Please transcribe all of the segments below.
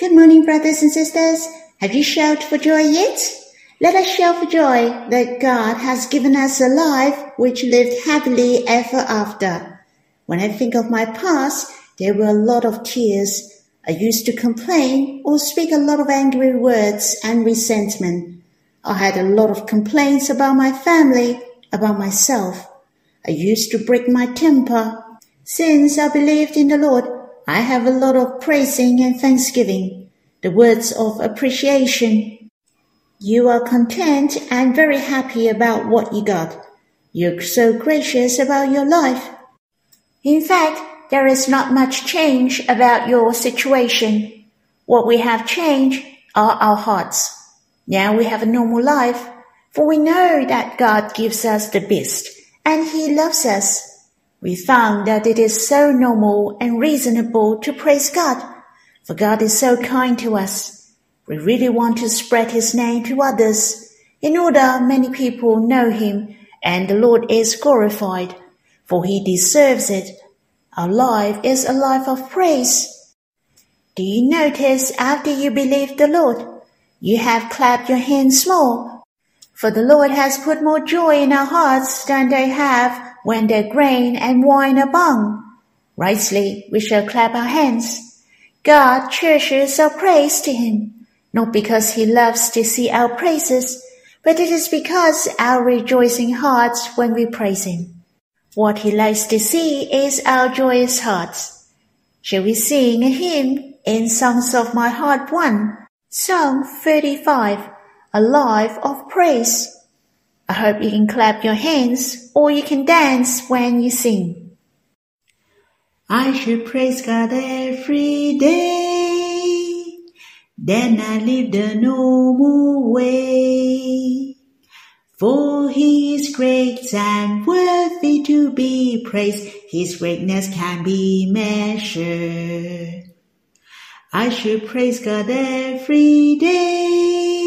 Good morning, brothers and sisters. Have you shouted for joy yet? Let us shout for joy that God has given us a life which lived happily ever after. When I think of my past, there were a lot of tears. I used to complain or speak a lot of angry words and resentment. I had a lot of complaints about my family, about myself. I used to break my temper. Since I believed in the Lord, I have a lot of praising and thanksgiving, the words of appreciation. You are content and very happy about what you got. You're so gracious about your life. In fact, there is not much change about your situation. What we have changed are our hearts. Now we have a normal life, for we know that God gives us the best, and He loves us. We found that it is so normal and reasonable to praise God, for God is so kind to us. We really want to spread His name to others, in order many people know Him and the Lord is glorified, for He deserves it our life is a life of praise. Do you notice after you believe the Lord, you have clapped your hands more? For the Lord has put more joy in our hearts than they have when their grain and wine abound. Rightly we shall clap our hands. God cherishes our praise to him, not because he loves to see our praises, but it is because our rejoicing hearts when we praise him. What he likes to see is our joyous hearts. Shall we sing a hymn in Songs of My Heart 1, Song 35, A Life of Praise? I hope you can clap your hands or you can dance when you sing. I should praise God every day, then I live the normal way. For he is great and worthy to be praised, his greatness can be measured. I should praise God every day,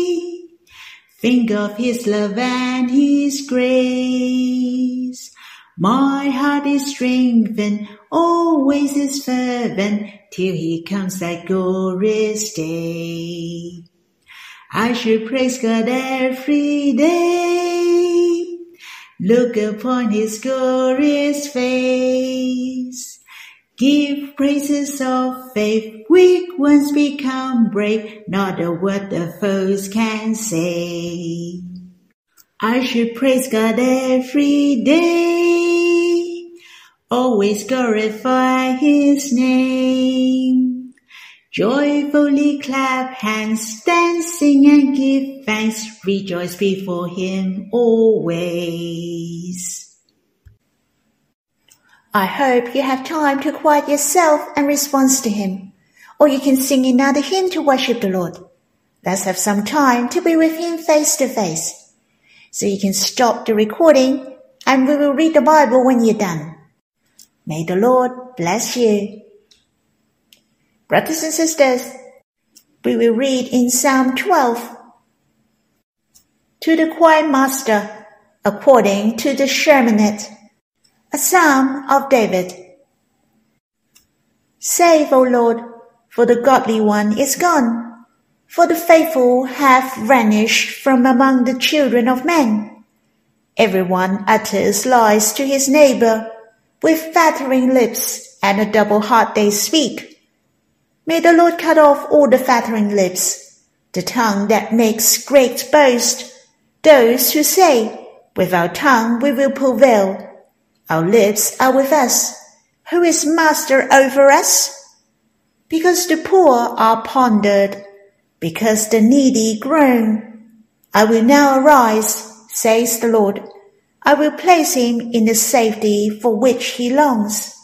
think of his love and his grace. My heart is strengthened, always is fervent, till he comes that glorious day. I should praise God every day. Look upon his glorious face. Give praises of faith, weak ones become brave, not a word the foes can say. I should praise God every day, always glorify his name. Joyfully clap hands, dancing and give thanks, rejoice before him always. I hope you have time to quiet yourself and respond to him, or you can sing another hymn to worship the Lord. Let's have some time to be with him face to face. So you can stop the recording and we will read the Bible when you're done. May the Lord bless you. Brothers and sisters, we will read in Psalm 12. To the choir master, according to the Sheminith, a psalm of David. Save, O Lord, for the godly one is gone, for the faithful have vanished from among the children of men. Everyone utters lies to his neighbor, with flattering lips and a double heart they speak. May the Lord cut off all the flattering lips, the tongue that makes great boast, those who say, with our tongue we will prevail. Our lips are with us. Who is master over us? Because the poor are pondered, because the needy groan. I will now arise, says the Lord. I will place him in the safety for which he longs.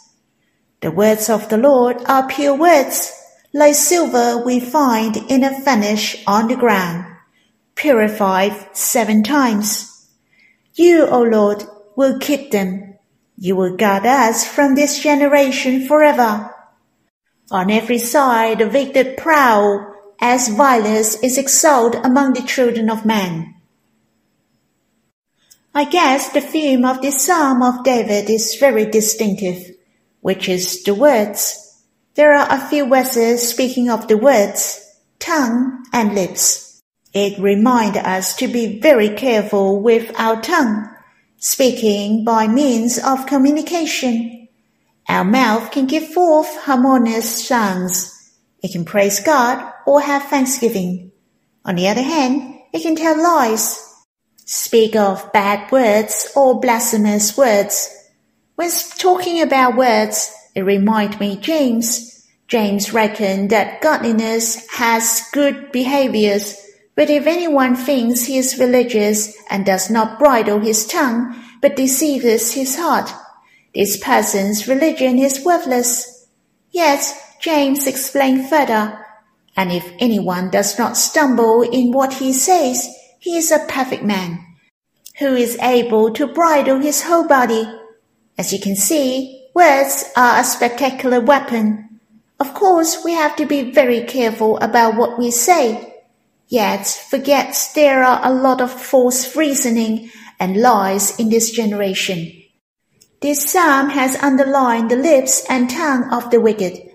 The words of the Lord are pure words like silver we find in a furnace on the ground, purified seven times. You, O Lord, will keep them. You will guard us from this generation forever. On every side the wicked prowl, as violence is exalted among the children of men. I guess the theme of this psalm of David is very distinctive, which is the words, There are a few verses speaking of the words, tongue and lips. It reminds us to be very careful with our tongue, speaking by means of communication. Our mouth can give forth harmonious sounds. It can praise God or have thanksgiving. On the other hand, it can tell lies, speak of bad words or blasphemous words. When talking about words, it reminds me James. James reckoned that godliness has good behaviors, but if anyone thinks he is religious and does not bridle his tongue, but deceives his heart, this person's religion is worthless. Yet James explained further, and if anyone does not stumble in what he says, he is a perfect man, who is able to bridle his whole body. As you can see, words are a spectacular weapon. Of course, we have to be very careful about what we say. Yet, forget there are a lot of false reasoning and lies in this generation. This psalm has underlined the lips and tongue of the wicked.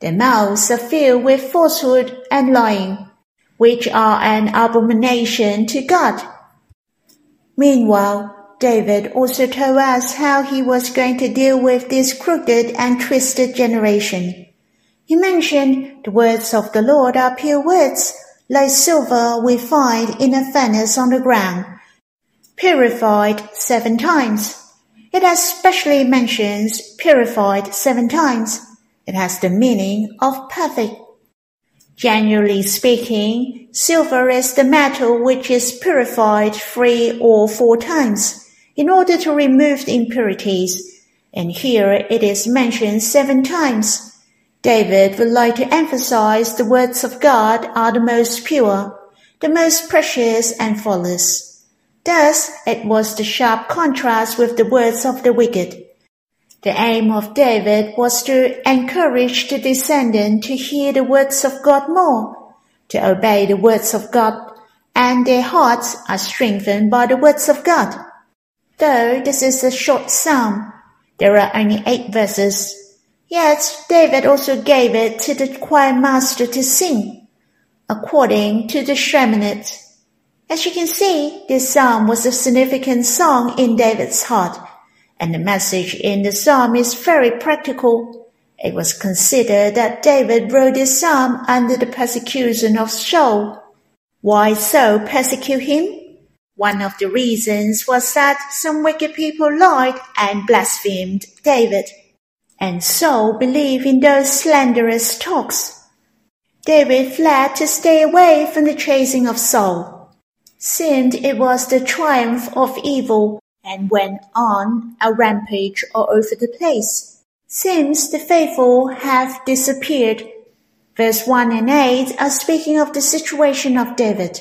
Their mouths are filled with falsehood and lying, which are an abomination to God. Meanwhile, David also told us how he was going to deal with this crooked and twisted generation. He mentioned the words of the Lord are pure words, like silver we find in a furnace on the ground, purified seven times. It especially mentions purified seven times. It has the meaning of perfect. Generally speaking, silver is the metal which is purified three or four times in order to remove the impurities, and here it is mentioned seven times. David would like to emphasize the words of God are the most pure, the most precious and flawless. Thus, it was the sharp contrast with the words of the wicked. The aim of David was to encourage the descendant to hear the words of God more, to obey the words of God, and their hearts are strengthened by the words of God. Though this is a short psalm, there are only eight verses. Yet David also gave it to the choir master to sing, according to the Sheminith. As you can see, this psalm was a significant song in David's heart and the message in the psalm is very practical. It was considered that David wrote this psalm under the persecution of Saul. Why Saul persecute him? One of the reasons was that some wicked people lied and blasphemed David, and Saul believed in those slanderous talks. David fled to stay away from the chasing of Saul. Seemed it was the triumph of evil and went on a rampage all over the place. Since the faithful have disappeared, verse 1 and 8 are speaking of the situation of David.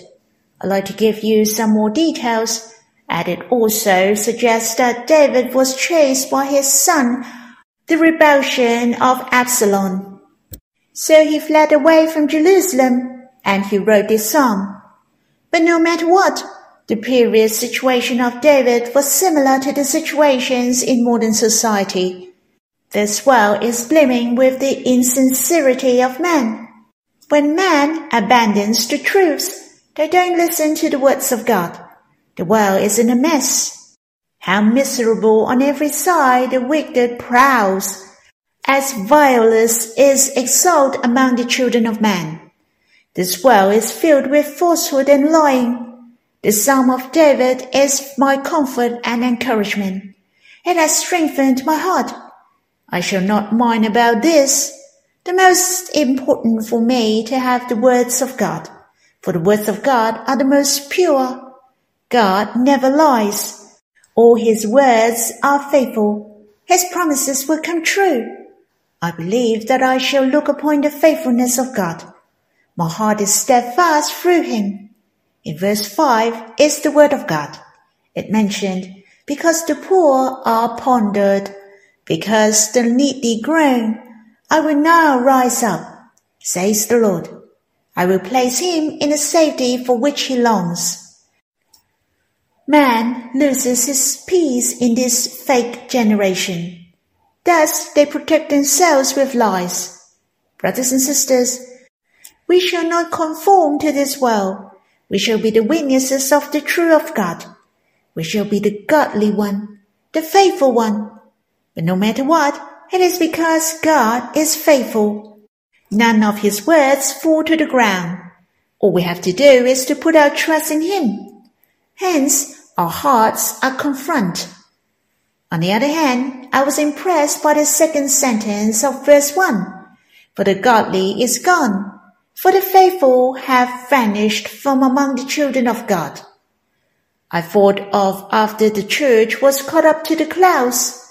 I'd like to give you some more details, and it also suggests that David was chased by his son, the rebellion of Absalom. So he fled away from Jerusalem, and he wrote this psalm. But no matter what, the previous situation of David was similar to the situations in modern society. This world is brimming with the insincerity of man. When man abandons the truth, they don't listen to the words of God. The world is in a mess. How miserable on every side the wicked prowls, as violence is exalted among the children of man. This world is filled with falsehood and lying. The Psalm of David is my comfort and encouragement. It has strengthened my heart. I shall not mind about this. The most important for me to have the words of God, for the words of God are the most pure. God never lies. All his words are faithful. His promises will come true. I believe that I shall look upon the faithfulness of God. My heart is steadfast through him. In verse 5 is the word of God. It mentioned, because the poor are pondered, because the needy groan, I will now rise up, says the Lord. I will place him in the safety for which he longs. Man loses his peace in this fake generation. Thus they protect themselves with lies. Brothers and sisters, we shall not conform to this world. We shall be the witnesses of the truth of God. We shall be the godly one, the faithful one. But no matter what, it is because God is faithful. None of his words fall to the ground. All we have to do is to put our trust in him. Hence, our hearts are confront. On the other hand, I was impressed by the second sentence of verse 1. For the godly is gone, for the faithful have vanished from among the children of God. I thought of after the church was caught up to the clouds,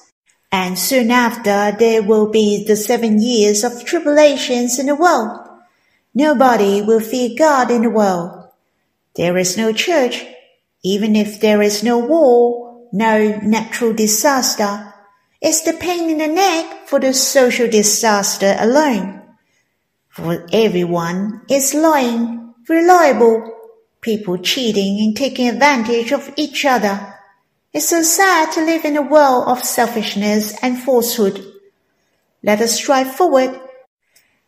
and soon after there will be the seven years of tribulations in the world. Nobody will fear God in the world. There is no church, even if there is no war, no natural disaster. It's the pain in the neck for the social disaster alone. For everyone is lying, reliable, people cheating and taking advantage of each other. It's so sad to live in a world of selfishness and falsehood. Let us strive forward.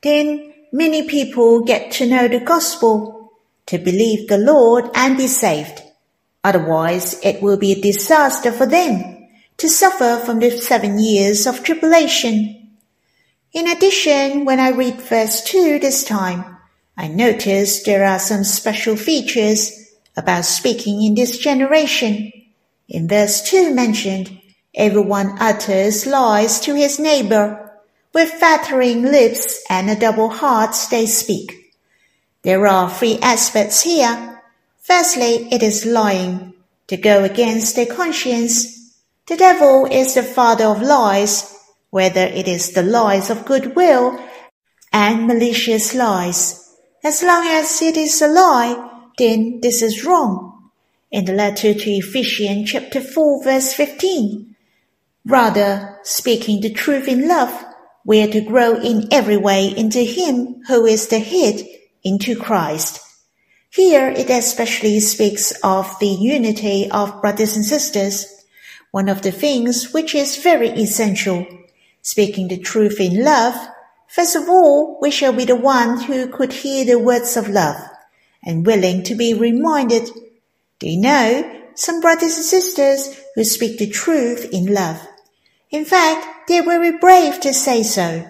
Then many people get to know the gospel, to believe the Lord and be saved. Otherwise, it will be a disaster for them to suffer from the seven years of tribulation. In addition, when I read verse 2 this time, I notice there are some special features about speaking in this generation. In verse 2 mentioned, everyone utters lies to his neighbor. With flattering lips and a double heart they speak. There are three aspects here. Firstly, it is lying, to go against their conscience. The devil is the father of lies, whether it is the lies of goodwill and malicious lies. As long as it is a lie, then this is wrong in the letter to Ephesians chapter 4 verse 15. Rather, speaking the truth in love, we are to grow in every way into Him who is the head, into Christ. Here it especially speaks of the unity of brothers and sisters, one of the things which is very essential. Speaking the truth in love, first of all, we shall be the one who could hear the words of love and willing to be reminded do you know some brothers and sisters who speak the truth in love? In fact, they're very brave to say so.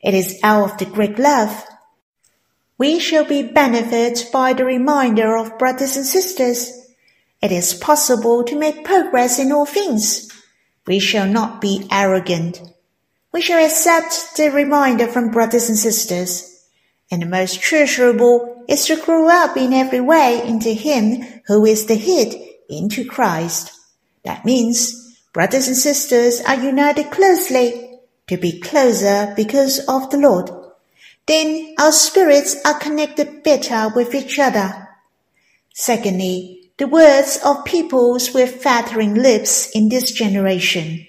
It is out of the great love. We shall be benefited by the reminder of brothers and sisters. It is possible to make progress in all things. We shall not be arrogant. We shall accept the reminder from brothers and sisters. And the most treasurable is to grow up in every way into Him who is the head, into Christ. That means brothers and sisters are united closely to be closer because of the Lord. Then our spirits are connected better with each other. Secondly, the words of peoples with flattering lips in this generation.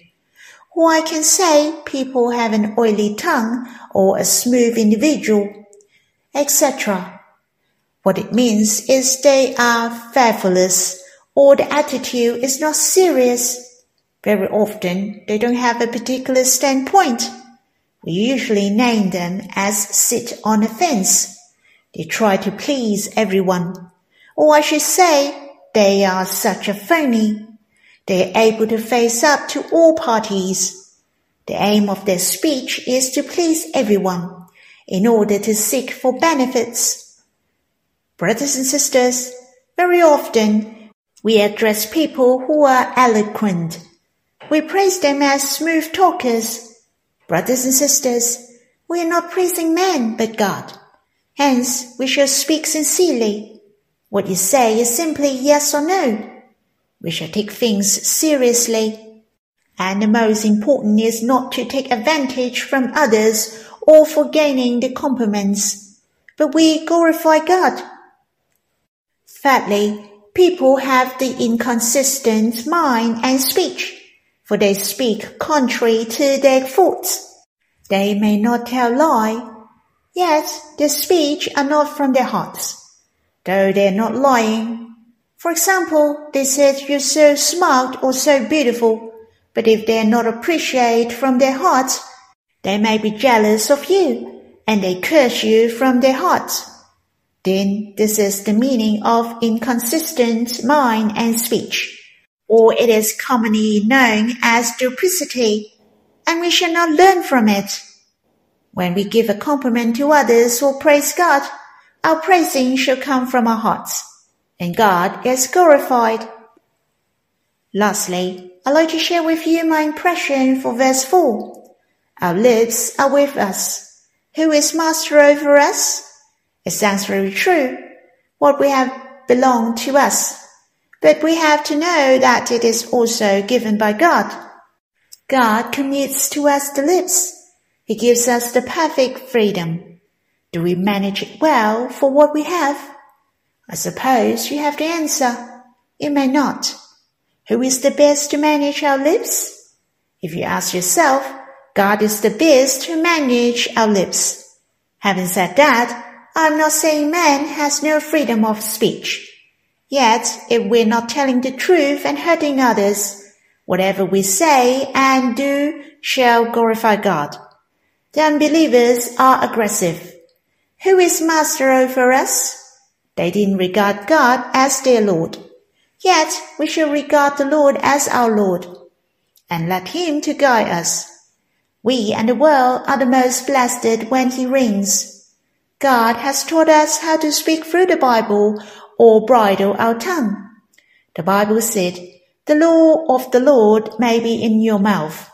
Or I can say people have an oily tongue or a smooth individual, etc. What it means is they are fearfulness or the attitude is not serious. Very often they don't have a particular standpoint. We usually name them as sit on a fence. They try to please everyone. Or I should say, they are such a phony. They are able to face up to all parties. The aim of their speech is to please everyone in order to seek for benefits Brothers and sisters, very often we address people who are eloquent. We praise them as smooth talkers. Brothers and sisters, we are not praising men but God. Hence, we shall speak sincerely. What you say is simply yes or no. We should take things seriously. And the most important is not to take advantage from others or for gaining the compliments, but we glorify God Thirdly, people have the inconsistent mind and speech, for they speak contrary to their thoughts. They may not tell lie, yet their speech are not from their hearts, though they are not lying. For example, they said you're so smart or so beautiful, but if they are not appreciated from their hearts, they may be jealous of you and they curse you from their hearts. Then this is the meaning of inconsistent mind and speech, or it is commonly known as duplicity, and we shall not learn from it. When we give a compliment to others or praise God, our praising shall come from our hearts, and God is glorified. Lastly, I'd like to share with you my impression for verse 4. Our lips are with us. Who is master over us? It sounds very true. What we have belonged to us. But we have to know that it is also given by God. God commits to us the lips. He gives us the perfect freedom. Do we manage it well for what we have? I suppose you have the answer. It may not. Who is the best to manage our lips? If you ask yourself, God is the best to manage our lips. Having said that, I'm not saying man has no freedom of speech. Yet, if we're not telling the truth and hurting others, whatever we say and do shall glorify God. The unbelievers are aggressive. Who is master over us? They didn't regard God as their Lord. Yet we shall regard the Lord as our Lord, and let him to guide us. We and the world are the most blessed when he reigns. God has taught us how to speak through the Bible or bridle our tongue. The Bible said, the law of the Lord may be in your mouth,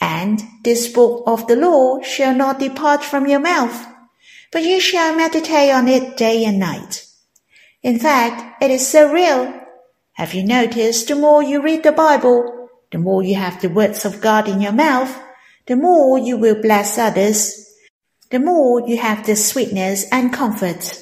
and this book of the law shall not depart from your mouth, but you shall meditate on it day and night. In fact, it is so real. Have you noticed the more you read the Bible, the more you have the words of God in your mouth, the more you will bless others the more you have the sweetness and comfort.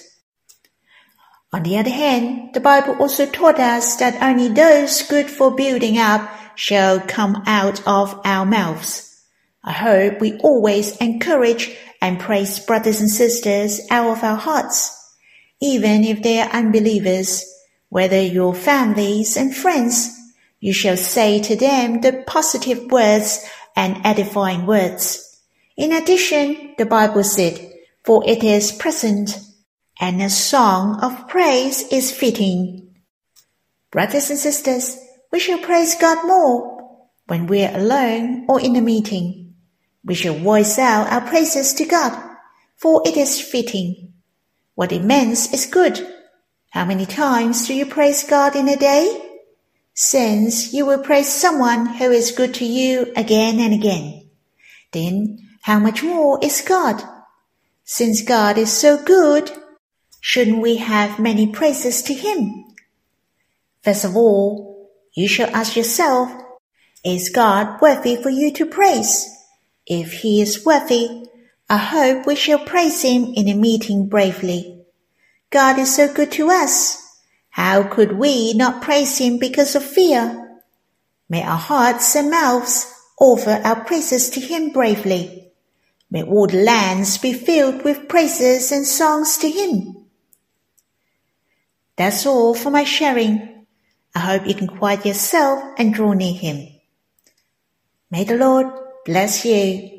On the other hand, the Bible also taught us that only those good for building up shall come out of our mouths. I hope we always encourage and praise brothers and sisters out of our hearts, even if they are unbelievers, whether your families and friends, you shall say to them the positive words and edifying words. In addition, the Bible said, For it is present, and a song of praise is fitting. Brothers and sisters, we shall praise God more when we are alone or in a meeting. We shall voice out our praises to God, for it is fitting. What it means is good. How many times do you praise God in a day? Since you will praise someone who is good to you again and again. Then how much more is God? Since God is so good, shouldn't we have many praises to Him? First of all, you shall ask yourself, is God worthy for you to praise? If He is worthy, I hope we shall praise Him in a meeting bravely. God is so good to us. How could we not praise Him because of fear? May our hearts and mouths offer our praises to Him bravely. May all the lands be filled with praises and songs to him. That's all for my sharing. I hope you can quiet yourself and draw near him. May the Lord bless you.